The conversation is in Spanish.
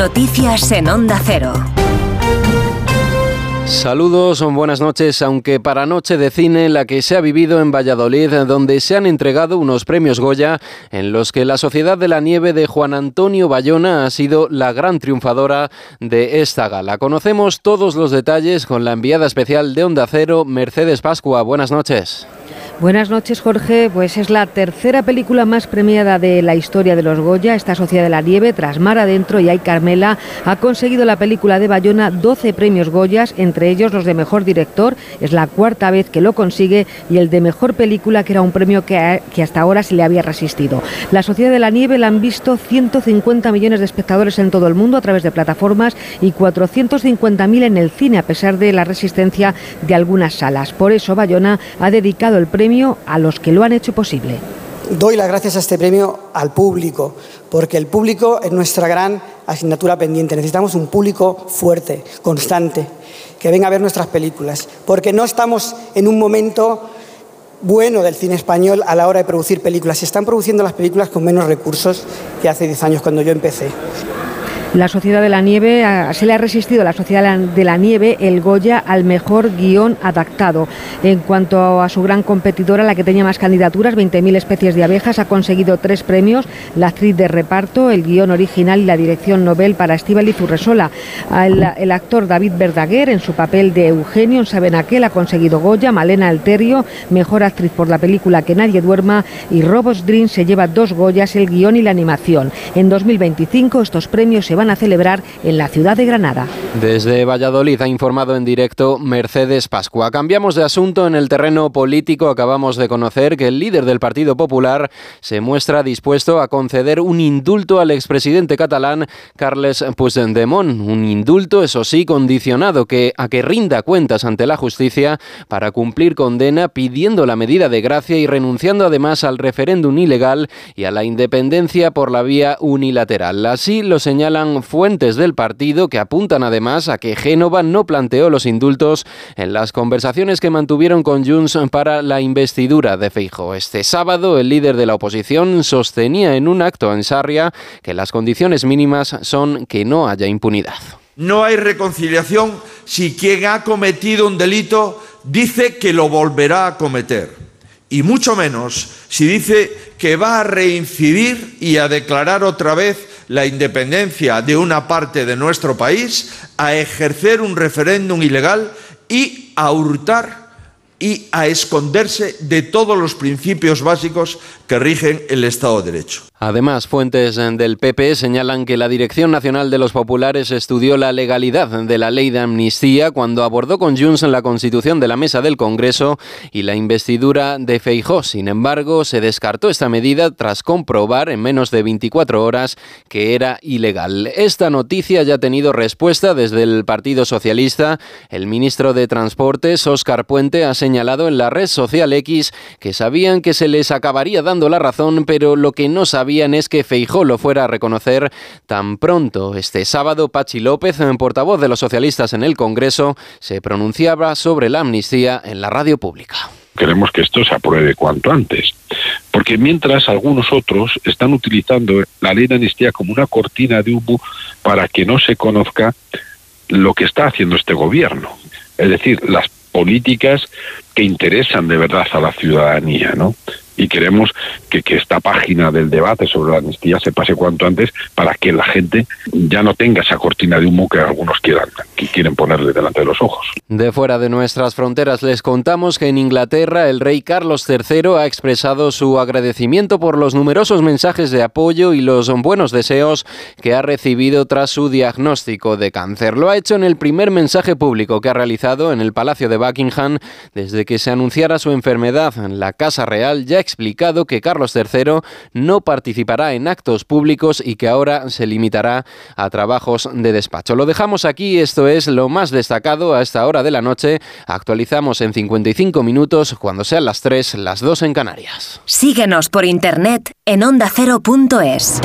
Noticias en Onda Cero. Saludos, buenas noches, aunque para noche de cine la que se ha vivido en Valladolid, donde se han entregado unos premios Goya en los que la Sociedad de la Nieve de Juan Antonio Bayona ha sido la gran triunfadora de esta gala. Conocemos todos los detalles con la enviada especial de Onda Cero, Mercedes Pascua. Buenas noches. Buenas noches, Jorge. Pues es la tercera película más premiada de la historia de los Goya. Esta Sociedad de la Nieve, tras Mar Adentro y Ay Carmela, ha conseguido la película de Bayona 12 premios Goyas, entre ellos los de Mejor Director. Es la cuarta vez que lo consigue y el de Mejor Película, que era un premio que, que hasta ahora se le había resistido. La Sociedad de la Nieve la han visto 150 millones de espectadores en todo el mundo a través de plataformas y 450.000 en el cine, a pesar de la resistencia de algunas salas. Por eso Bayona ha dedicado el premio a los que lo han hecho posible. Doy las gracias a este premio al público, porque el público es nuestra gran asignatura pendiente. Necesitamos un público fuerte, constante, que venga a ver nuestras películas, porque no estamos en un momento bueno del cine español a la hora de producir películas. Se están produciendo las películas con menos recursos que hace 10 años cuando yo empecé. La Sociedad de la Nieve, se le ha resistido a la Sociedad de la Nieve el Goya al mejor guion adaptado. En cuanto a su gran competidora, la que tenía más candidaturas, 20.000 especies de abejas, ha conseguido tres premios, la actriz de reparto, el guion original y la dirección Nobel para y Urresola. El, el, actor David Verdaguer, en su papel de Eugenio en Sabenaquel, ha conseguido Goya, Malena Alterio, mejor actriz por la película Que nadie duerma y Robos Dream se lleva dos Goyas, el guion y la animación. En 2025 estos premios se van a celebrar en la ciudad de Granada. Desde Valladolid ha informado en directo Mercedes Pascua. Cambiamos de asunto en el terreno político. Acabamos de conocer que el líder del Partido Popular se muestra dispuesto a conceder un indulto al expresidente catalán Carles Puigdemont. Un indulto, eso sí, condicionado que, a que rinda cuentas ante la justicia para cumplir condena pidiendo la medida de gracia y renunciando además al referéndum ilegal y a la independencia por la vía unilateral. Así lo señalan fuentes del partido que apuntan además a que Génova no planteó los indultos en las conversaciones que mantuvieron con Junts para la investidura de Feijo. Este sábado el líder de la oposición sostenía en un acto en Sarria que las condiciones mínimas son que no haya impunidad. No hay reconciliación si quien ha cometido un delito dice que lo volverá a cometer. Y mucho menos si dice que va a reincidir y a declarar otra vez la independencia de una parte de nuestro país, a ejercer un referéndum ilegal y a hurtar y a esconderse de todos los principios básicos que rigen el Estado de Derecho. Además, fuentes del PP señalan que la Dirección Nacional de los Populares estudió la legalidad de la ley de amnistía cuando abordó con Junts la constitución de la mesa del Congreso y la investidura de Feijó. Sin embargo, se descartó esta medida tras comprobar en menos de 24 horas que era ilegal. Esta noticia ya ha tenido respuesta desde el Partido Socialista. El ministro de Transportes, Óscar Puente, ha señalado en la red social X que sabían que se les acabaría dando la razón, pero lo que no sabían es que Feijó lo fuera a reconocer tan pronto. Este sábado, Pachi López, portavoz de los socialistas en el Congreso, se pronunciaba sobre la amnistía en la radio pública. Queremos que esto se apruebe cuanto antes, porque mientras algunos otros están utilizando la ley de amnistía como una cortina de humo para que no se conozca lo que está haciendo este gobierno. Es decir, las políticas que interesan de verdad a la ciudadanía, ¿no? y queremos que, que, esta página del debate sobre la amnistía se pase cuanto antes para que la gente ya no tenga esa cortina de humo que algunos quieran, que quieren ponerle delante de los ojos. De fuera de nuestras fronteras les contamos que en Inglaterra el rey Carlos III ha expresado su agradecimiento por los numerosos mensajes de apoyo y los buenos deseos que ha recibido tras su diagnóstico de cáncer. Lo ha hecho en el primer mensaje público que ha realizado en el Palacio de Buckingham desde que se anunciara su enfermedad. en La Casa Real ya explicado que Carlos III no participará en actos públicos y que ahora se limitará a trabajos de despacho. Lo dejamos aquí, esto es lo más destacado a esta hora de la noche. Actualizamos en 55 minutos cuando sean las 3, las 2 en Canarias. Síguenos por internet en ondacero.es.